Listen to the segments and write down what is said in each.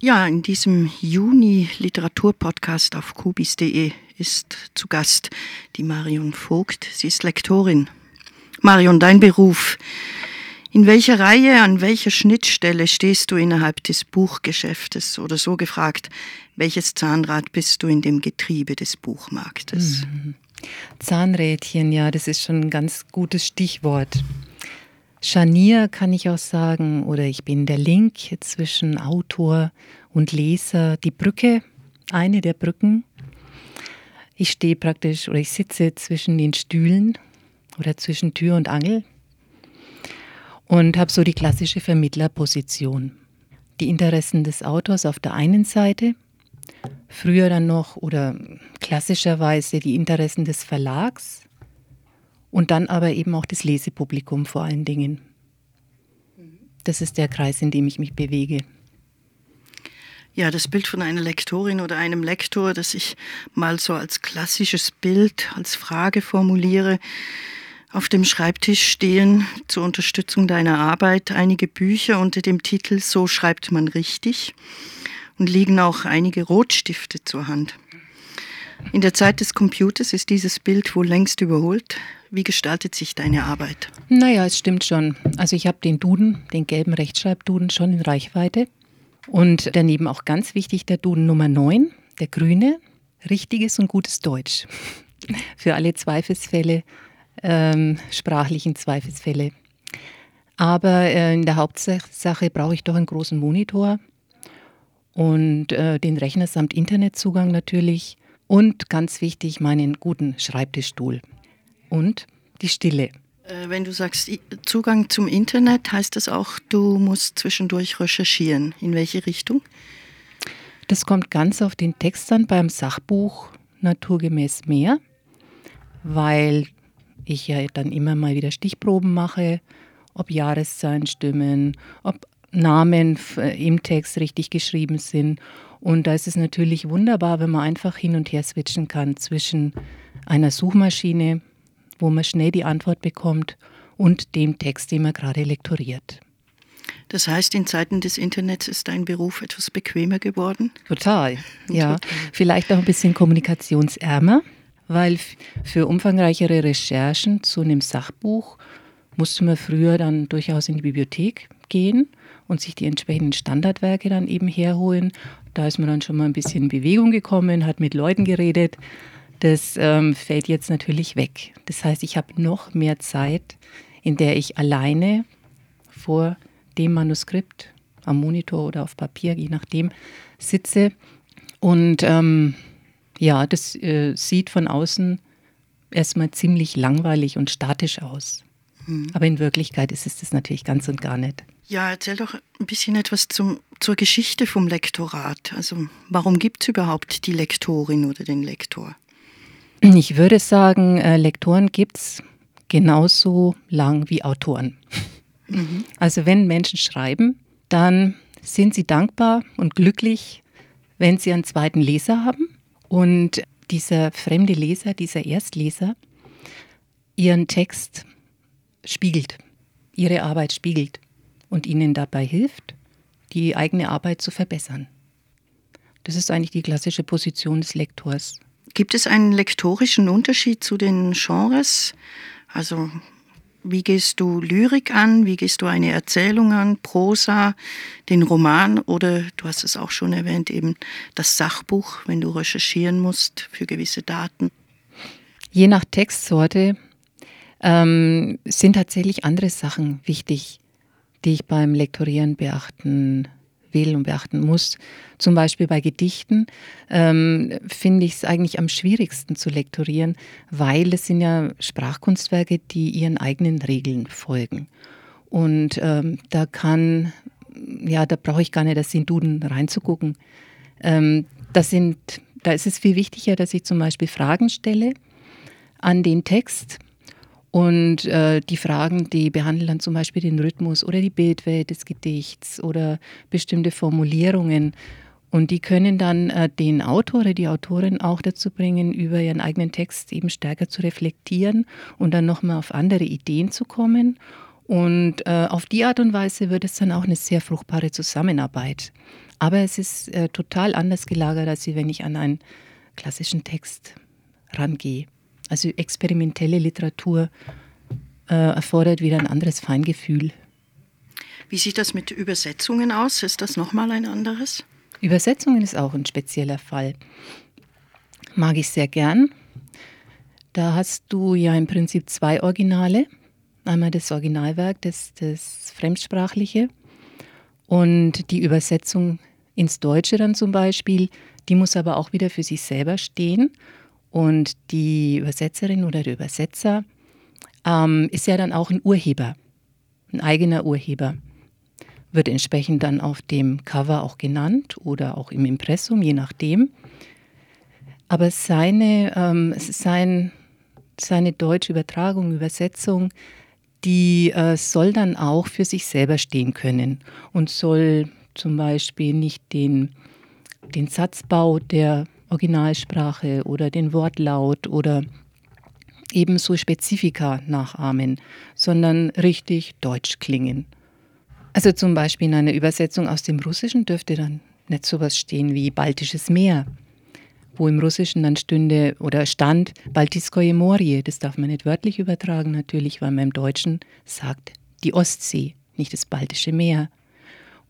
Ja, in diesem Juni-Literaturpodcast auf kubis.de ist zu Gast die Marion Vogt. Sie ist Lektorin. Marion, dein Beruf. In welcher Reihe, an welcher Schnittstelle stehst du innerhalb des Buchgeschäftes? Oder so gefragt, welches Zahnrad bist du in dem Getriebe des Buchmarktes? Mhm. Zahnrädchen, ja, das ist schon ein ganz gutes Stichwort. Scharnier kann ich auch sagen, oder ich bin der Link zwischen Autor und Leser, die Brücke, eine der Brücken. Ich stehe praktisch oder ich sitze zwischen den Stühlen oder zwischen Tür und Angel und habe so die klassische Vermittlerposition. Die Interessen des Autors auf der einen Seite, früher dann noch oder klassischerweise die Interessen des Verlags und dann aber eben auch das Lesepublikum vor allen Dingen. Das ist der Kreis, in dem ich mich bewege. Ja, das Bild von einer Lektorin oder einem Lektor, das ich mal so als klassisches Bild, als Frage formuliere, auf dem Schreibtisch stehen zur Unterstützung deiner Arbeit einige Bücher unter dem Titel So schreibt man richtig und liegen auch einige Rotstifte zur Hand. In der Zeit des Computers ist dieses Bild wohl längst überholt. Wie gestaltet sich deine Arbeit? Naja, es stimmt schon. Also ich habe den Duden, den gelben Rechtschreibduden schon in Reichweite. Und daneben auch ganz wichtig der Duden Nummer 9, der grüne, richtiges und gutes Deutsch. Für alle Zweifelsfälle, ähm, sprachlichen Zweifelsfälle. Aber äh, in der Hauptsache brauche ich doch einen großen Monitor und äh, den Rechner samt Internetzugang natürlich und ganz wichtig meinen guten Schreibtischstuhl und die Stille. Äh, wenn du sagst Zugang zum Internet, heißt das auch, du musst zwischendurch recherchieren. In welche Richtung? Das kommt ganz auf den Text an beim Sachbuch naturgemäß mehr, weil ich ja dann immer mal wieder Stichproben mache, ob Jahreszahlen stimmen, ob Namen im Text richtig geschrieben sind. Und da ist es natürlich wunderbar, wenn man einfach hin und her switchen kann zwischen einer Suchmaschine wo man schnell die Antwort bekommt und dem Text, den man gerade lektoriert. Das heißt, in Zeiten des Internets ist dein Beruf etwas bequemer geworden? Total, ja. Vielleicht auch ein bisschen kommunikationsärmer, weil für umfangreichere Recherchen zu einem Sachbuch musste man früher dann durchaus in die Bibliothek gehen und sich die entsprechenden Standardwerke dann eben herholen. Da ist man dann schon mal ein bisschen in Bewegung gekommen, hat mit Leuten geredet, das ähm, fällt jetzt natürlich weg. Das heißt, ich habe noch mehr Zeit, in der ich alleine vor dem Manuskript am Monitor oder auf Papier, je nachdem, sitze. Und ähm, ja, das äh, sieht von außen erstmal ziemlich langweilig und statisch aus. Mhm. Aber in Wirklichkeit ist es das natürlich ganz und gar nicht. Ja, erzähl doch ein bisschen etwas zum, zur Geschichte vom Lektorat. Also warum gibt es überhaupt die Lektorin oder den Lektor? Ich würde sagen, äh, Lektoren gibt es genauso lang wie Autoren. Mhm. Also wenn Menschen schreiben, dann sind sie dankbar und glücklich, wenn sie einen zweiten Leser haben und dieser fremde Leser, dieser Erstleser, ihren Text spiegelt, ihre Arbeit spiegelt und ihnen dabei hilft, die eigene Arbeit zu verbessern. Das ist eigentlich die klassische Position des Lektors. Gibt es einen lektorischen Unterschied zu den Genres? Also wie gehst du Lyrik an? Wie gehst du eine Erzählung an? Prosa, den Roman oder du hast es auch schon erwähnt, eben das Sachbuch, wenn du recherchieren musst für gewisse Daten? Je nach Textsorte ähm, sind tatsächlich andere Sachen wichtig, die ich beim Lektorieren beachten will und beachten muss. Zum Beispiel bei Gedichten ähm, finde ich es eigentlich am schwierigsten zu lektorieren, weil es sind ja Sprachkunstwerke, die ihren eigenen Regeln folgen. Und ähm, da kann, ja, da brauche ich gar nicht das in Duden reinzugucken. Ähm, das sind, da ist es viel wichtiger, dass ich zum Beispiel Fragen stelle an den Text und äh, die Fragen, die behandeln dann zum Beispiel den Rhythmus oder die Bildwelt des Gedichts oder bestimmte Formulierungen. Und die können dann äh, den Autor oder die Autorin auch dazu bringen, über ihren eigenen Text eben stärker zu reflektieren und dann nochmal auf andere Ideen zu kommen Und äh, auf die Art und Weise wird es dann auch eine sehr fruchtbare Zusammenarbeit. Aber es ist äh, total anders gelagert, als wenn ich an einen klassischen Text rangehe. Also experimentelle Literatur äh, erfordert wieder ein anderes Feingefühl. Wie sieht das mit Übersetzungen aus? Ist das nochmal ein anderes? Übersetzungen ist auch ein spezieller Fall. Mag ich sehr gern. Da hast du ja im Prinzip zwei Originale. Einmal das Originalwerk, das, das Fremdsprachliche und die Übersetzung ins Deutsche dann zum Beispiel. Die muss aber auch wieder für sich selber stehen. Und die Übersetzerin oder der Übersetzer ähm, ist ja dann auch ein Urheber, ein eigener Urheber. Wird entsprechend dann auf dem Cover auch genannt oder auch im Impressum, je nachdem. Aber seine, ähm, sein, seine deutsche Übertragung, Übersetzung, die äh, soll dann auch für sich selber stehen können und soll zum Beispiel nicht den, den Satzbau der Originalsprache oder den Wortlaut oder ebenso Spezifika nachahmen, sondern richtig deutsch klingen. Also zum Beispiel in einer Übersetzung aus dem Russischen dürfte dann nicht sowas stehen wie Baltisches Meer, wo im Russischen dann stünde oder stand Baltiskoje Morie. Das darf man nicht wörtlich übertragen natürlich, weil man im Deutschen sagt die Ostsee, nicht das Baltische Meer.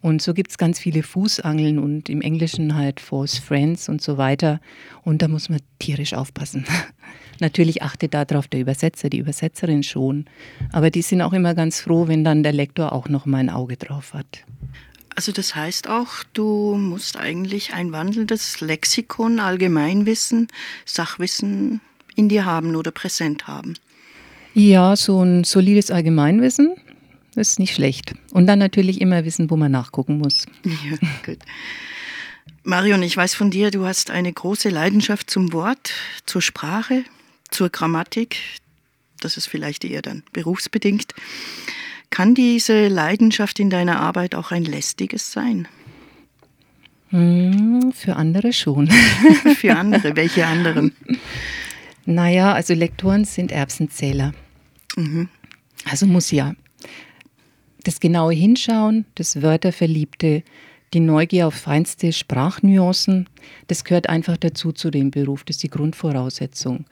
Und so gibt es ganz viele Fußangeln und im Englischen halt False Friends und so weiter. Und da muss man tierisch aufpassen. Natürlich achtet darauf der Übersetzer, die Übersetzerin schon. Aber die sind auch immer ganz froh, wenn dann der Lektor auch noch mal ein Auge drauf hat. Also das heißt auch, du musst eigentlich ein wandelndes Lexikon, Allgemeinwissen, Sachwissen in dir haben oder präsent haben. Ja, so ein solides Allgemeinwissen das ist nicht schlecht. Und dann natürlich immer wissen, wo man nachgucken muss. Ja, gut. Marion, ich weiß von dir, du hast eine große Leidenschaft zum Wort, zur Sprache, zur Grammatik. Das ist vielleicht eher dann berufsbedingt. Kann diese Leidenschaft in deiner Arbeit auch ein lästiges sein? Hm, für andere schon. für andere, welche anderen? Naja, also Lektoren sind Erbsenzähler. Mhm. Also muss ja das genaue Hinschauen, das Wörterverliebte, die Neugier auf feinste Sprachnuancen, das gehört einfach dazu zu dem Beruf, das ist die Grundvoraussetzung.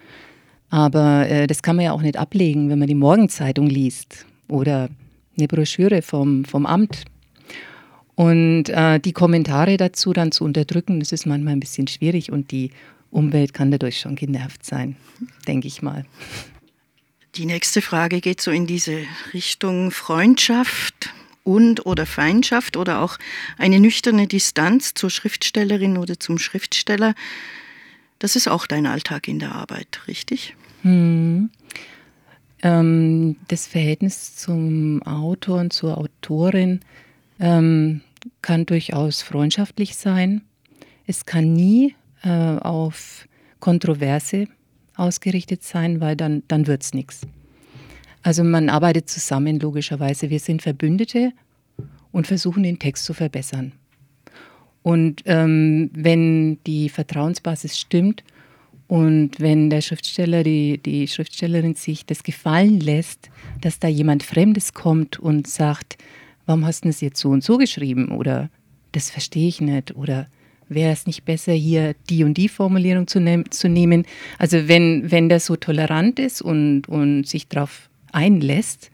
Aber äh, das kann man ja auch nicht ablegen, wenn man die Morgenzeitung liest oder eine Broschüre vom, vom Amt. Und äh, die Kommentare dazu dann zu unterdrücken, das ist manchmal ein bisschen schwierig und die Umwelt kann dadurch schon genervt sein, denke ich mal. Die nächste Frage geht so in diese Richtung Freundschaft und oder Feindschaft oder auch eine nüchterne Distanz zur Schriftstellerin oder zum Schriftsteller. Das ist auch dein Alltag in der Arbeit, richtig? Hm. Ähm, das Verhältnis zum Autor und zur Autorin ähm, kann durchaus freundschaftlich sein. Es kann nie äh, auf Kontroverse ausgerichtet sein, weil dann, dann wird es nichts. Also man arbeitet zusammen, logischerweise. Wir sind Verbündete und versuchen den Text zu verbessern. Und ähm, wenn die Vertrauensbasis stimmt und wenn der Schriftsteller, die, die Schriftstellerin sich das gefallen lässt, dass da jemand Fremdes kommt und sagt, warum hast du das jetzt so und so geschrieben oder das verstehe ich nicht oder wäre es nicht besser, hier die und die Formulierung zu, ne zu nehmen? Also wenn, wenn der so tolerant ist und, und sich darauf einlässt,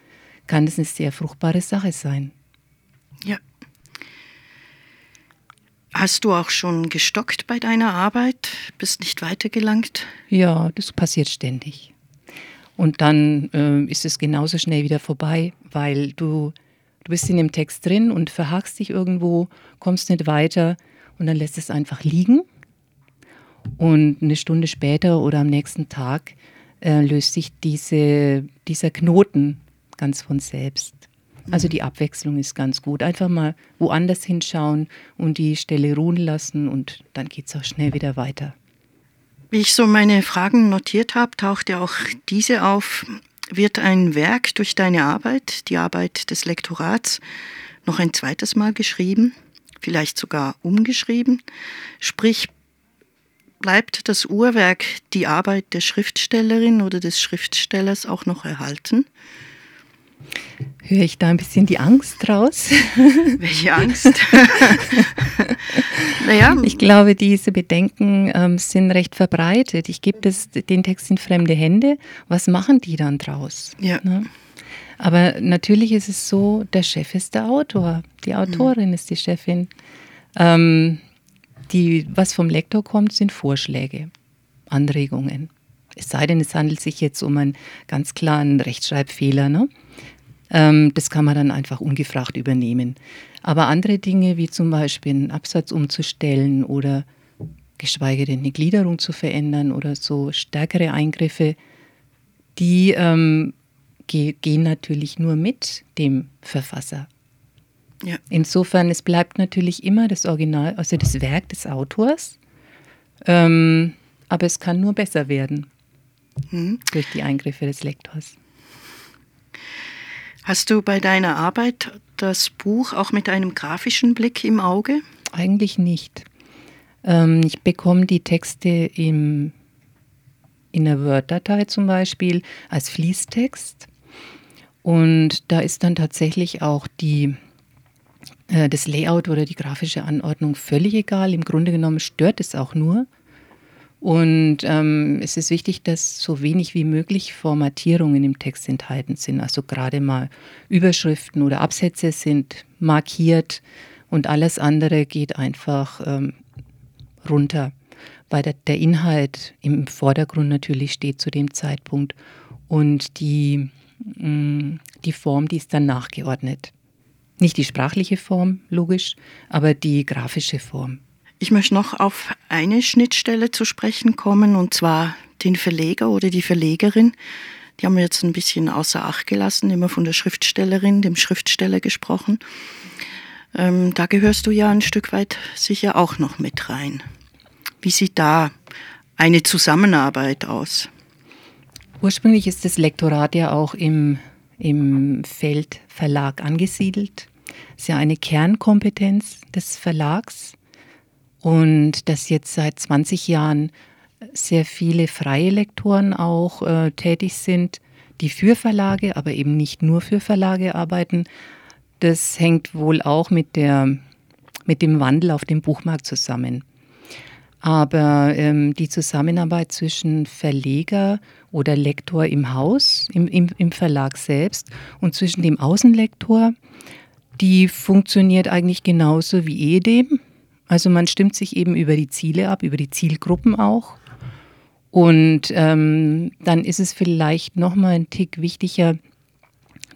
kann das eine sehr fruchtbare Sache sein. Ja. Hast du auch schon gestockt bei deiner Arbeit? Bist nicht weitergelangt? Ja, das passiert ständig. Und dann äh, ist es genauso schnell wieder vorbei, weil du, du bist in dem Text drin und verhakst dich irgendwo, kommst nicht weiter und dann lässt es einfach liegen. Und eine Stunde später oder am nächsten Tag äh, löst sich diese, dieser Knoten ganz von selbst. Also die Abwechslung ist ganz gut. Einfach mal woanders hinschauen und die Stelle ruhen lassen und dann geht es auch schnell wieder weiter. Wie ich so meine Fragen notiert habe, taucht ja auch diese auf. Wird ein Werk durch deine Arbeit, die Arbeit des Lektorats, noch ein zweites Mal geschrieben? Vielleicht sogar umgeschrieben. Sprich, bleibt das Uhrwerk, die Arbeit der Schriftstellerin oder des Schriftstellers auch noch erhalten? Höre ich da ein bisschen die Angst raus? Welche Angst? naja. Ich glaube, diese Bedenken ähm, sind recht verbreitet. Ich gebe den Text in fremde Hände. Was machen die dann draus? Ja. Ne? Aber natürlich ist es so, der Chef ist der Autor, die Autorin mhm. ist die Chefin. Ähm, die, was vom Lektor kommt, sind Vorschläge, Anregungen. Es sei denn, es handelt sich jetzt um einen ganz klaren Rechtschreibfehler. Ne? Ähm, das kann man dann einfach ungefragt übernehmen. Aber andere Dinge, wie zum Beispiel einen Absatz umzustellen oder geschweige denn eine Gliederung zu verändern oder so stärkere Eingriffe, die ähm, ge gehen natürlich nur mit dem Verfasser. Ja. Insofern, es bleibt natürlich immer das Original, also das Werk des Autors, ähm, aber es kann nur besser werden mhm. durch die Eingriffe des Lektors. Hast du bei deiner Arbeit das Buch auch mit einem grafischen Blick im Auge? Eigentlich nicht. Ähm, ich bekomme die Texte im, in der Word-Datei zum Beispiel als Fließtext. Und da ist dann tatsächlich auch die, äh, das Layout oder die grafische Anordnung völlig egal. Im Grunde genommen stört es auch nur, und ähm, es ist wichtig, dass so wenig wie möglich Formatierungen im Text enthalten sind. Also gerade mal Überschriften oder Absätze sind markiert und alles andere geht einfach ähm, runter, weil der, der Inhalt im Vordergrund natürlich steht zu dem Zeitpunkt und die, die Form, die ist dann nachgeordnet. Nicht die sprachliche Form, logisch, aber die grafische Form. Ich möchte noch auf eine Schnittstelle zu sprechen kommen, und zwar den Verleger oder die Verlegerin. Die haben wir jetzt ein bisschen außer Acht gelassen, immer von der Schriftstellerin, dem Schriftsteller gesprochen. Ähm, da gehörst du ja ein Stück weit sicher auch noch mit rein. Wie sieht da eine Zusammenarbeit aus? Ursprünglich ist das Lektorat ja auch im, im Feld Verlag angesiedelt. Es ist ja eine Kernkompetenz des Verlags und dass jetzt seit 20 Jahren sehr viele freie Lektoren auch äh, tätig sind, die für Verlage, aber eben nicht nur für Verlage arbeiten. Das hängt wohl auch mit, der, mit dem Wandel auf dem Buchmarkt zusammen. Aber ähm, die Zusammenarbeit zwischen Verleger oder Lektor im Haus, im, im, im Verlag selbst und zwischen dem Außenlektor, die funktioniert eigentlich genauso wie ehedem. Also man stimmt sich eben über die Ziele ab, über die Zielgruppen auch. Und ähm, dann ist es vielleicht nochmal ein Tick wichtiger,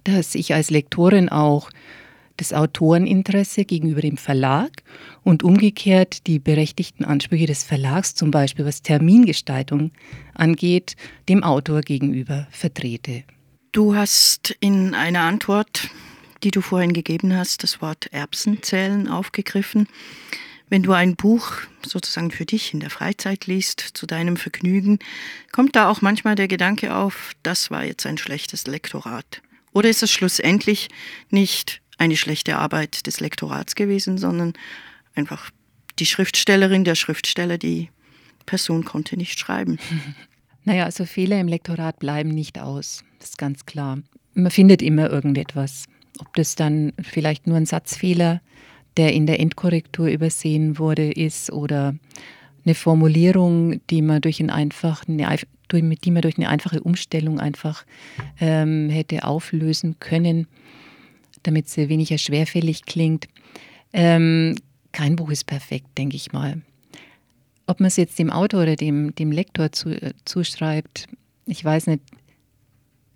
dass ich als Lektorin auch das Autoreninteresse gegenüber dem Verlag und umgekehrt die berechtigten Ansprüche des Verlags, zum Beispiel was Termingestaltung angeht, dem Autor gegenüber vertrete. Du hast in einer Antwort, die du vorhin gegeben hast, das Wort Erbsenzählen aufgegriffen. Wenn du ein Buch sozusagen für dich in der Freizeit liest, zu deinem Vergnügen, kommt da auch manchmal der Gedanke auf, das war jetzt ein schlechtes Lektorat. Oder ist es schlussendlich nicht eine schlechte Arbeit des Lektorats gewesen, sondern einfach die Schriftstellerin, der Schriftsteller, die Person konnte nicht schreiben. Naja, also Fehler im Lektorat bleiben nicht aus. Das ist ganz klar. Man findet immer irgendetwas. Ob das dann vielleicht nur ein Satzfehler der in der Endkorrektur übersehen wurde, ist oder eine Formulierung, die man durch, ein einfach, eine, die man durch eine einfache Umstellung einfach ähm, hätte auflösen können, damit sie weniger schwerfällig klingt. Ähm, kein Buch ist perfekt, denke ich mal. Ob man es jetzt dem Autor oder dem, dem Lektor zu, äh, zuschreibt, ich weiß nicht.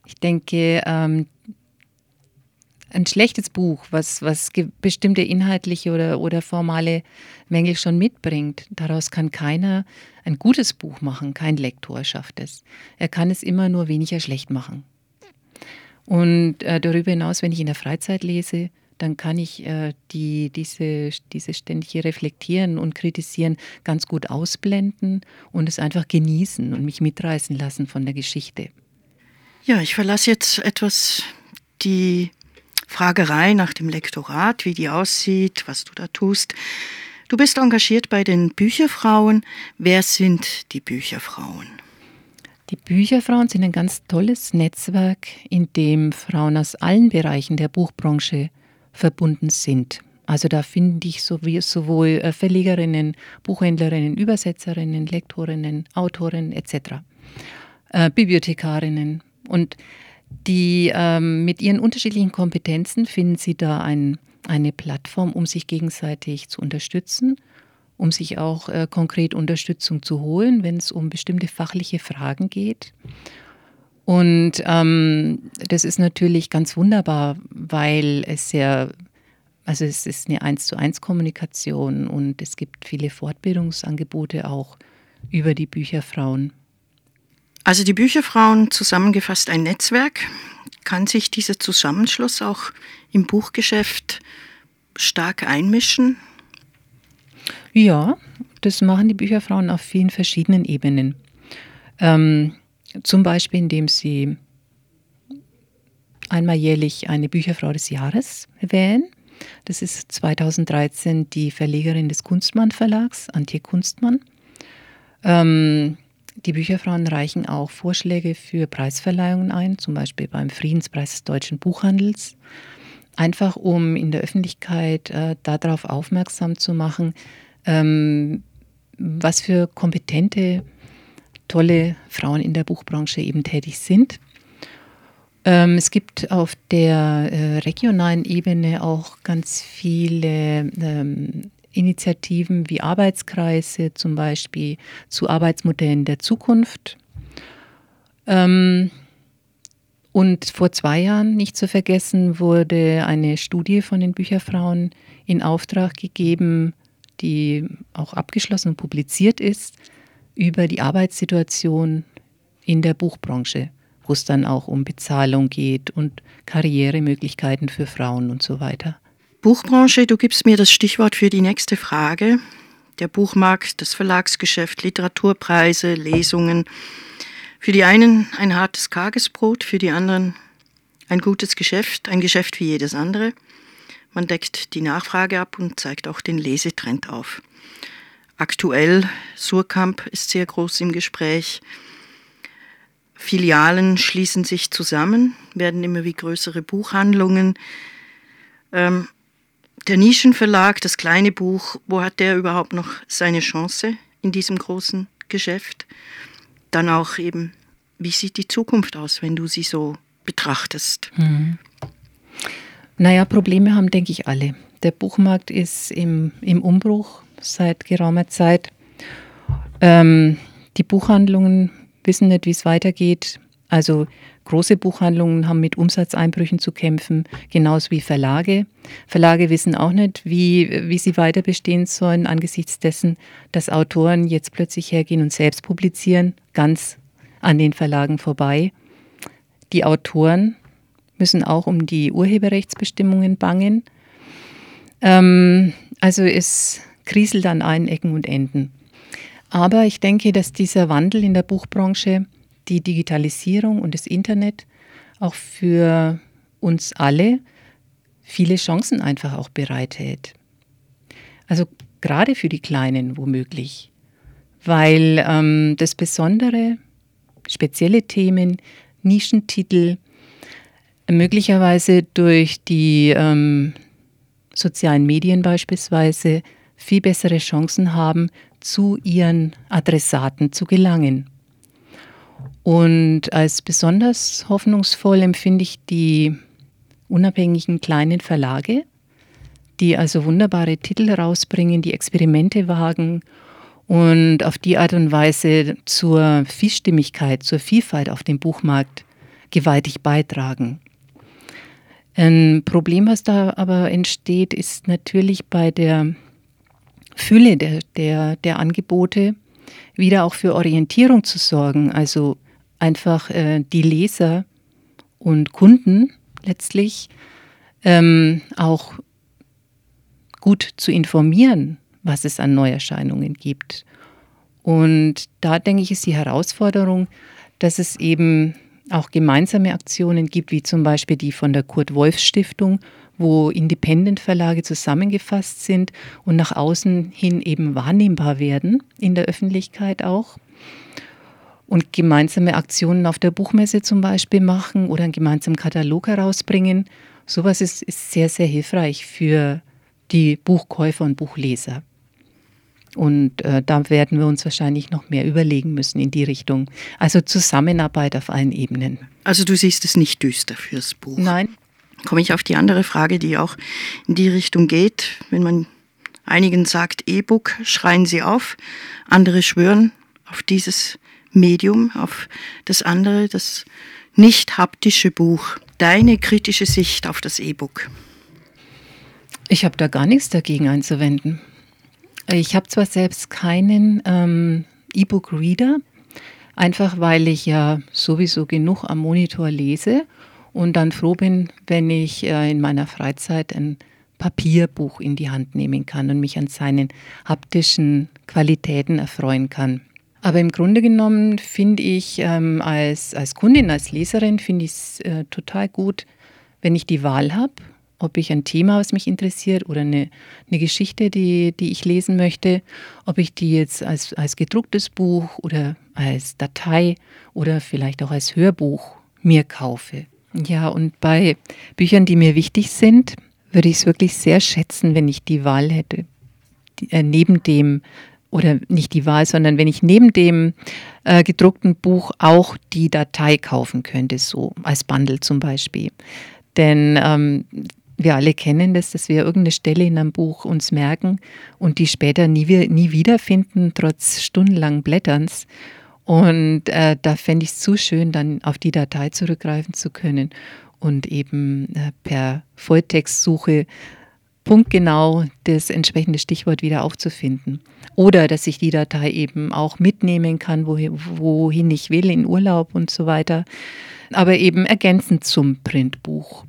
Ich denke, ähm, ein schlechtes Buch, was, was bestimmte inhaltliche oder, oder formale Mängel schon mitbringt, daraus kann keiner ein gutes Buch machen, kein Lektor schafft es. Er kann es immer nur weniger schlecht machen. Und äh, darüber hinaus, wenn ich in der Freizeit lese, dann kann ich äh, die, diese, diese ständige Reflektieren und Kritisieren ganz gut ausblenden und es einfach genießen und mich mitreißen lassen von der Geschichte. Ja, ich verlasse jetzt etwas die Fragerei nach dem Lektorat, wie die aussieht, was du da tust. Du bist engagiert bei den Bücherfrauen. Wer sind die Bücherfrauen? Die Bücherfrauen sind ein ganz tolles Netzwerk, in dem Frauen aus allen Bereichen der Buchbranche verbunden sind. Also da finde ich sowohl äh, Verlegerinnen, Buchhändlerinnen, Übersetzerinnen, Lektorinnen, Autorinnen etc., äh, Bibliothekarinnen. Und die ähm, mit ihren unterschiedlichen Kompetenzen finden sie da ein, eine Plattform, um sich gegenseitig zu unterstützen, um sich auch äh, konkret Unterstützung zu holen, wenn es um bestimmte fachliche Fragen geht. Und ähm, das ist natürlich ganz wunderbar, weil es ja also es ist eine eins zu eins Kommunikation und es gibt viele Fortbildungsangebote auch über die Bücherfrauen. Also die Bücherfrauen zusammengefasst ein Netzwerk. Kann sich dieser Zusammenschluss auch im Buchgeschäft stark einmischen? Ja, das machen die Bücherfrauen auf vielen verschiedenen Ebenen. Ähm, zum Beispiel, indem sie einmal jährlich eine Bücherfrau des Jahres wählen. Das ist 2013 die Verlegerin des Kunstmann Verlags, Antje Kunstmann. Ähm, die Bücherfrauen reichen auch Vorschläge für Preisverleihungen ein, zum Beispiel beim Friedenspreis des deutschen Buchhandels. Einfach um in der Öffentlichkeit äh, darauf aufmerksam zu machen, ähm, was für kompetente, tolle Frauen in der Buchbranche eben tätig sind. Ähm, es gibt auf der äh, regionalen Ebene auch ganz viele ähm, Initiativen wie Arbeitskreise, zum Beispiel zu Arbeitsmodellen der Zukunft. Ähm, und vor zwei Jahren, nicht zu vergessen, wurde eine Studie von den Bücherfrauen in Auftrag gegeben, die auch abgeschlossen und publiziert ist, über die Arbeitssituation in der Buchbranche wo es dann auch um Bezahlung geht und Karrieremöglichkeiten für Frauen und so weiter. Buchbranche, du gibst mir das Stichwort für die nächste Frage. Der Buchmarkt, das Verlagsgeschäft, Literaturpreise, Lesungen. Für die einen ein hartes Tagesbrot, für die anderen ein gutes Geschäft, ein Geschäft wie jedes andere. Man deckt die Nachfrage ab und zeigt auch den Lesetrend auf. Aktuell, Surkamp ist sehr groß im Gespräch. Filialen schließen sich zusammen, werden immer wie größere Buchhandlungen. Ähm, der Nischenverlag, das kleine Buch, wo hat der überhaupt noch seine Chance in diesem großen Geschäft? Dann auch eben, wie sieht die Zukunft aus, wenn du sie so betrachtest? Mhm. Naja, Probleme haben, denke ich, alle. Der Buchmarkt ist im, im Umbruch seit geraumer Zeit. Ähm, die Buchhandlungen wissen nicht, wie es weitergeht. Also große Buchhandlungen haben mit Umsatzeinbrüchen zu kämpfen, genauso wie Verlage. Verlage wissen auch nicht, wie, wie sie weiter bestehen sollen angesichts dessen, dass Autoren jetzt plötzlich hergehen und selbst publizieren, ganz an den Verlagen vorbei. Die Autoren müssen auch um die Urheberrechtsbestimmungen bangen. Ähm, also es kriselt an allen Ecken und Enden. Aber ich denke, dass dieser Wandel in der Buchbranche, die Digitalisierung und das Internet auch für uns alle viele Chancen einfach auch bereithält. Also gerade für die Kleinen womöglich, weil ähm, das Besondere, spezielle Themen, Nischentitel möglicherweise durch die ähm, sozialen Medien beispielsweise viel bessere Chancen haben, zu ihren Adressaten zu gelangen. Und als besonders hoffnungsvoll empfinde ich die unabhängigen kleinen Verlage, die also wunderbare Titel herausbringen, die Experimente wagen und auf die Art und Weise zur Vielstimmigkeit, zur Vielfalt auf dem Buchmarkt gewaltig beitragen. Ein Problem, was da aber entsteht, ist natürlich bei der Fülle der, der, der Angebote wieder auch für Orientierung zu sorgen. Also einfach äh, die Leser und Kunden letztlich ähm, auch gut zu informieren, was es an Neuerscheinungen gibt. Und da denke ich, ist die Herausforderung, dass es eben auch gemeinsame Aktionen gibt, wie zum Beispiel die von der Kurt-Wolf-Stiftung, wo Independent-Verlage zusammengefasst sind und nach außen hin eben wahrnehmbar werden, in der Öffentlichkeit auch. Und gemeinsame Aktionen auf der Buchmesse zum Beispiel machen oder einen gemeinsamen Katalog herausbringen. Sowas ist, ist sehr, sehr hilfreich für die Buchkäufer und Buchleser. Und äh, da werden wir uns wahrscheinlich noch mehr überlegen müssen in die Richtung. Also Zusammenarbeit auf allen Ebenen. Also du siehst es nicht düster fürs Buch. Nein. Komme ich auf die andere Frage, die auch in die Richtung geht. Wenn man einigen sagt E-Book, schreien sie auf. Andere schwören auf dieses Medium, auf das andere, das nicht haptische Buch. Deine kritische Sicht auf das E-Book. Ich habe da gar nichts dagegen einzuwenden. Ich habe zwar selbst keinen ähm, E-Book-Reader, einfach weil ich ja sowieso genug am Monitor lese und dann froh bin, wenn ich äh, in meiner Freizeit ein Papierbuch in die Hand nehmen kann und mich an seinen haptischen Qualitäten erfreuen kann. Aber im Grunde genommen finde ich ähm, als, als Kundin, als Leserin, finde ich es äh, total gut, wenn ich die Wahl habe ob ich ein Thema, was mich interessiert oder eine, eine Geschichte, die, die ich lesen möchte, ob ich die jetzt als, als gedrucktes Buch oder als Datei oder vielleicht auch als Hörbuch mir kaufe. Ja, und bei Büchern, die mir wichtig sind, würde ich es wirklich sehr schätzen, wenn ich die Wahl hätte, die, äh, neben dem, oder nicht die Wahl, sondern wenn ich neben dem äh, gedruckten Buch auch die Datei kaufen könnte, so als Bundle zum Beispiel. Denn ähm, wir alle kennen das, dass wir irgendeine Stelle in einem Buch uns merken und die später nie, nie wiederfinden, trotz stundenlangen Blätterns. Und äh, da fände ich es zu schön, dann auf die Datei zurückgreifen zu können und eben äh, per Volltextsuche punktgenau das entsprechende Stichwort wieder aufzufinden. Oder dass ich die Datei eben auch mitnehmen kann, wohin, ich will, in Urlaub und so weiter. Aber eben ergänzend zum Printbuch.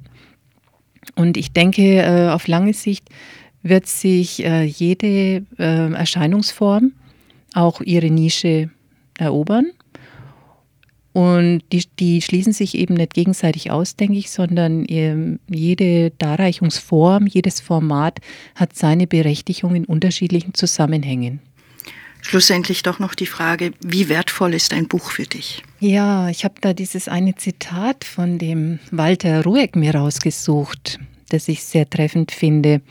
Und ich denke, äh, auf lange Sicht wird sich äh, jede äh, Erscheinungsform auch ihre Nische erobern. Und die, die schließen sich eben nicht gegenseitig aus, denke ich, sondern ähm, jede Darreichungsform, jedes Format hat seine Berechtigung in unterschiedlichen Zusammenhängen. Schlussendlich doch noch die Frage, wie wertvoll ist ein Buch für dich? Ja, ich habe da dieses eine Zitat von dem Walter Rueck mir rausgesucht, das ich sehr treffend finde.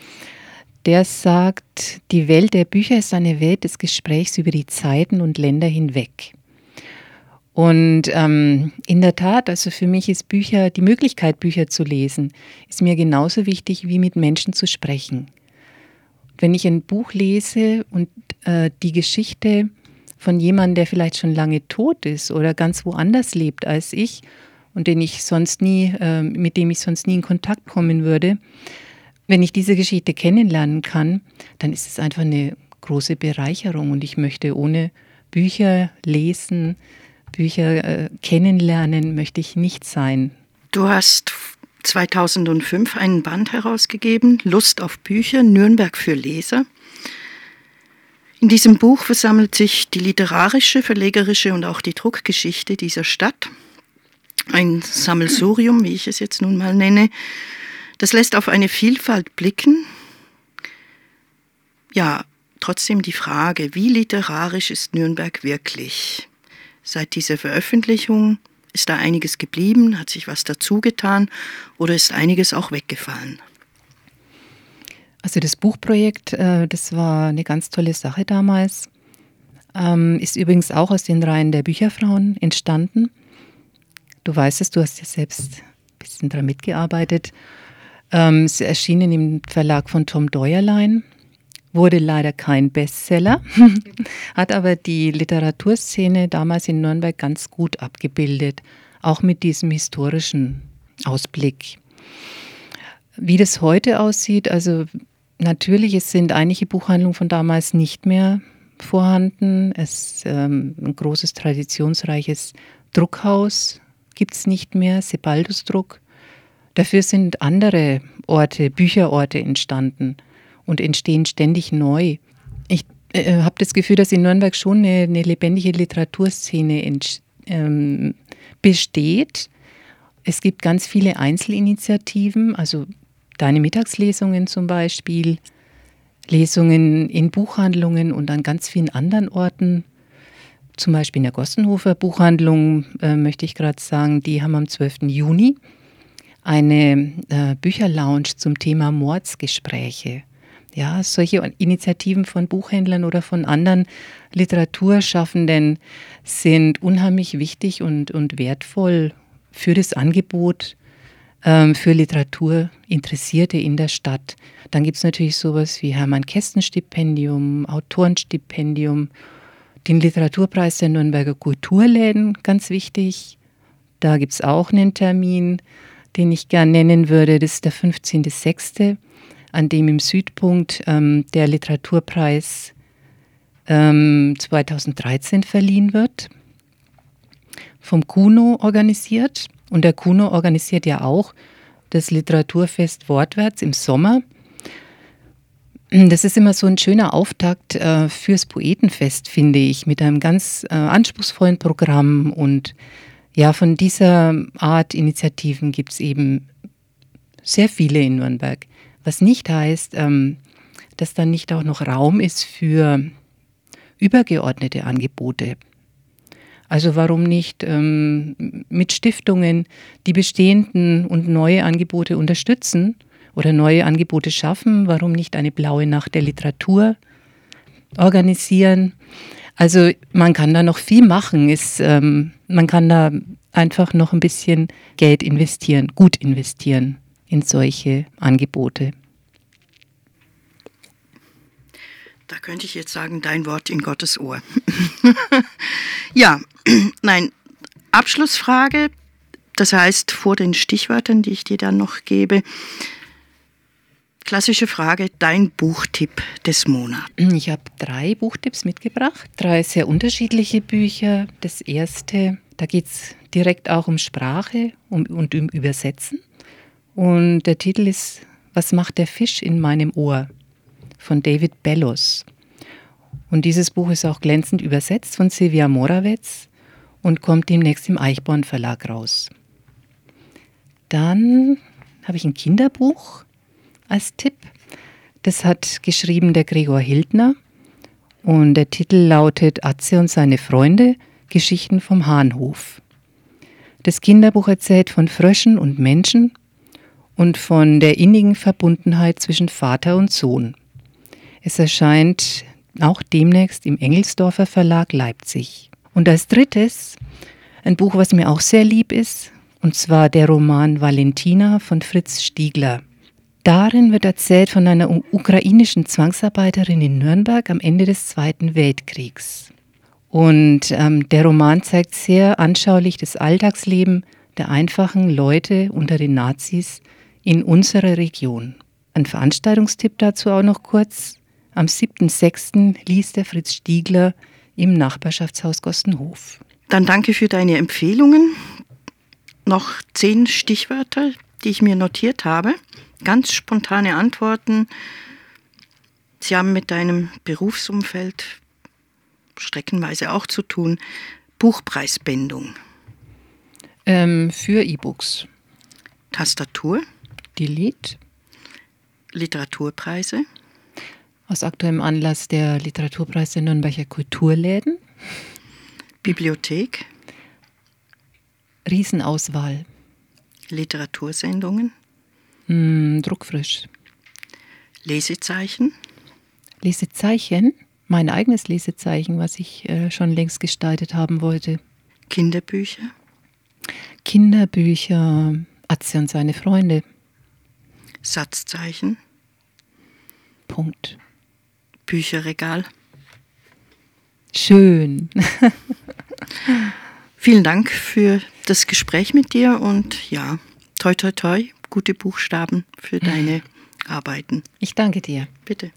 Der sagt, die Welt der Bücher ist eine Welt des Gesprächs über die Zeiten und Länder hinweg. Und ähm, in der Tat, also für mich ist Bücher, die Möglichkeit, Bücher zu lesen, ist mir genauso wichtig wie mit Menschen zu sprechen. Wenn ich ein Buch lese und äh, die Geschichte von jemandem, der vielleicht schon lange tot ist oder ganz woanders lebt als ich und den ich sonst nie, äh, mit dem ich sonst nie in Kontakt kommen würde, wenn ich diese Geschichte kennenlernen kann, dann ist es einfach eine große Bereicherung und ich möchte ohne Bücher lesen, Bücher äh, kennenlernen, möchte ich nicht sein. Du hast 2005 einen Band herausgegeben, Lust auf Bücher, Nürnberg für Leser. In diesem Buch versammelt sich die literarische, verlegerische und auch die Druckgeschichte dieser Stadt. Ein Sammelsurium, wie ich es jetzt nun mal nenne. Das lässt auf eine Vielfalt blicken. Ja, trotzdem die Frage, wie literarisch ist Nürnberg wirklich? Seit dieser Veröffentlichung ist da einiges geblieben, hat sich was dazugetan oder ist einiges auch weggefallen? Also das Buchprojekt, äh, das war eine ganz tolle Sache damals. Ähm, ist übrigens auch aus den Reihen der Bücherfrauen entstanden. Du weißt es, du hast ja selbst ein bisschen daran mitgearbeitet. Ähm, es erschienen im Verlag von Tom Deuerlein, wurde leider kein Bestseller, hat aber die Literaturszene damals in Nürnberg ganz gut abgebildet, auch mit diesem historischen Ausblick. Wie das heute aussieht, also natürlich, es sind einige Buchhandlungen von damals nicht mehr vorhanden. Es ähm, ein großes traditionsreiches Druckhaus gibt es nicht mehr, Sebaldus Druck. Dafür sind andere Orte, Bücherorte entstanden und entstehen ständig neu. Ich äh, habe das Gefühl, dass in Nürnberg schon eine, eine lebendige Literaturszene ähm, besteht. Es gibt ganz viele Einzelinitiativen, also deine Mittagslesungen zum Beispiel, Lesungen in Buchhandlungen und an ganz vielen anderen Orten. zum Beispiel in der Gossenhofer Buchhandlung, äh, möchte ich gerade sagen, die haben am 12. Juni eine äh, Bücherlounge zum Thema Mordsgespräche. Ja, solche Initiativen von Buchhändlern oder von anderen Literaturschaffenden sind unheimlich wichtig und, und wertvoll für das Angebot ähm, für Literaturinteressierte in der Stadt. Dann gibt es natürlich sowas wie Hermann-Kästen-Stipendium, Autorenstipendium, den Literaturpreis der Nürnberger Kulturläden, ganz wichtig. Da gibt es auch einen Termin, den ich gern nennen würde. Das ist der 15.06., an dem im Südpunkt ähm, der Literaturpreis ähm, 2013 verliehen wird. Vom Kuno organisiert. Und der Kuno organisiert ja auch das Literaturfest Wortwärts im Sommer. Das ist immer so ein schöner Auftakt äh, fürs Poetenfest, finde ich, mit einem ganz äh, anspruchsvollen Programm. Und ja, von dieser Art Initiativen gibt es eben sehr viele in Nürnberg. Was nicht heißt, ähm, dass dann nicht auch noch Raum ist für übergeordnete Angebote. Also warum nicht ähm, mit Stiftungen die bestehenden und neue Angebote unterstützen oder neue Angebote schaffen? Warum nicht eine blaue Nacht der Literatur organisieren? Also man kann da noch viel machen. Es, ähm, man kann da einfach noch ein bisschen Geld investieren, gut investieren in solche Angebote. Da könnte ich jetzt sagen, dein Wort in Gottes Ohr. ja, nein, Abschlussfrage. Das heißt, vor den Stichwörtern, die ich dir dann noch gebe, klassische Frage, dein Buchtipp des Monats. Ich habe drei Buchtipps mitgebracht, drei sehr unterschiedliche Bücher. Das erste, da geht es direkt auch um Sprache und um Übersetzen. Und der Titel ist Was macht der Fisch in meinem Ohr? von David Bellos. Und dieses Buch ist auch glänzend übersetzt von Silvia Morawetz und kommt demnächst im Eichborn Verlag raus. Dann habe ich ein Kinderbuch als Tipp. Das hat geschrieben der Gregor Hildner und der Titel lautet Atze und seine Freunde, Geschichten vom Hahnhof. Das Kinderbuch erzählt von Fröschen und Menschen und von der innigen Verbundenheit zwischen Vater und Sohn. Es erscheint auch demnächst im Engelsdorfer Verlag Leipzig. Und als drittes ein Buch, was mir auch sehr lieb ist, und zwar der Roman Valentina von Fritz Stiegler. Darin wird erzählt von einer ukrainischen Zwangsarbeiterin in Nürnberg am Ende des Zweiten Weltkriegs. Und ähm, der Roman zeigt sehr anschaulich das Alltagsleben der einfachen Leute unter den Nazis in unserer Region. Ein Veranstaltungstipp dazu auch noch kurz. Am 7.6. liest der Fritz Stiegler im Nachbarschaftshaus Gostenhof. Dann danke für deine Empfehlungen. Noch zehn Stichwörter, die ich mir notiert habe. Ganz spontane Antworten. Sie haben mit deinem Berufsumfeld streckenweise auch zu tun. Buchpreisbindung. Ähm, für E-Books. Tastatur. Delete. Literaturpreise. Aus aktuellem Anlass der Literaturpreis der Nürnberger Kulturläden. Bibliothek. Riesenauswahl. Literatursendungen. Mm, druckfrisch. Lesezeichen. Lesezeichen. Mein eigenes Lesezeichen, was ich äh, schon längst gestaltet haben wollte. Kinderbücher. Kinderbücher. Atze und seine Freunde. Satzzeichen. Punkt. Bücherregal. Schön. Vielen Dank für das Gespräch mit dir und ja, toi toi toi, gute Buchstaben für deine Arbeiten. Ich danke dir. Bitte.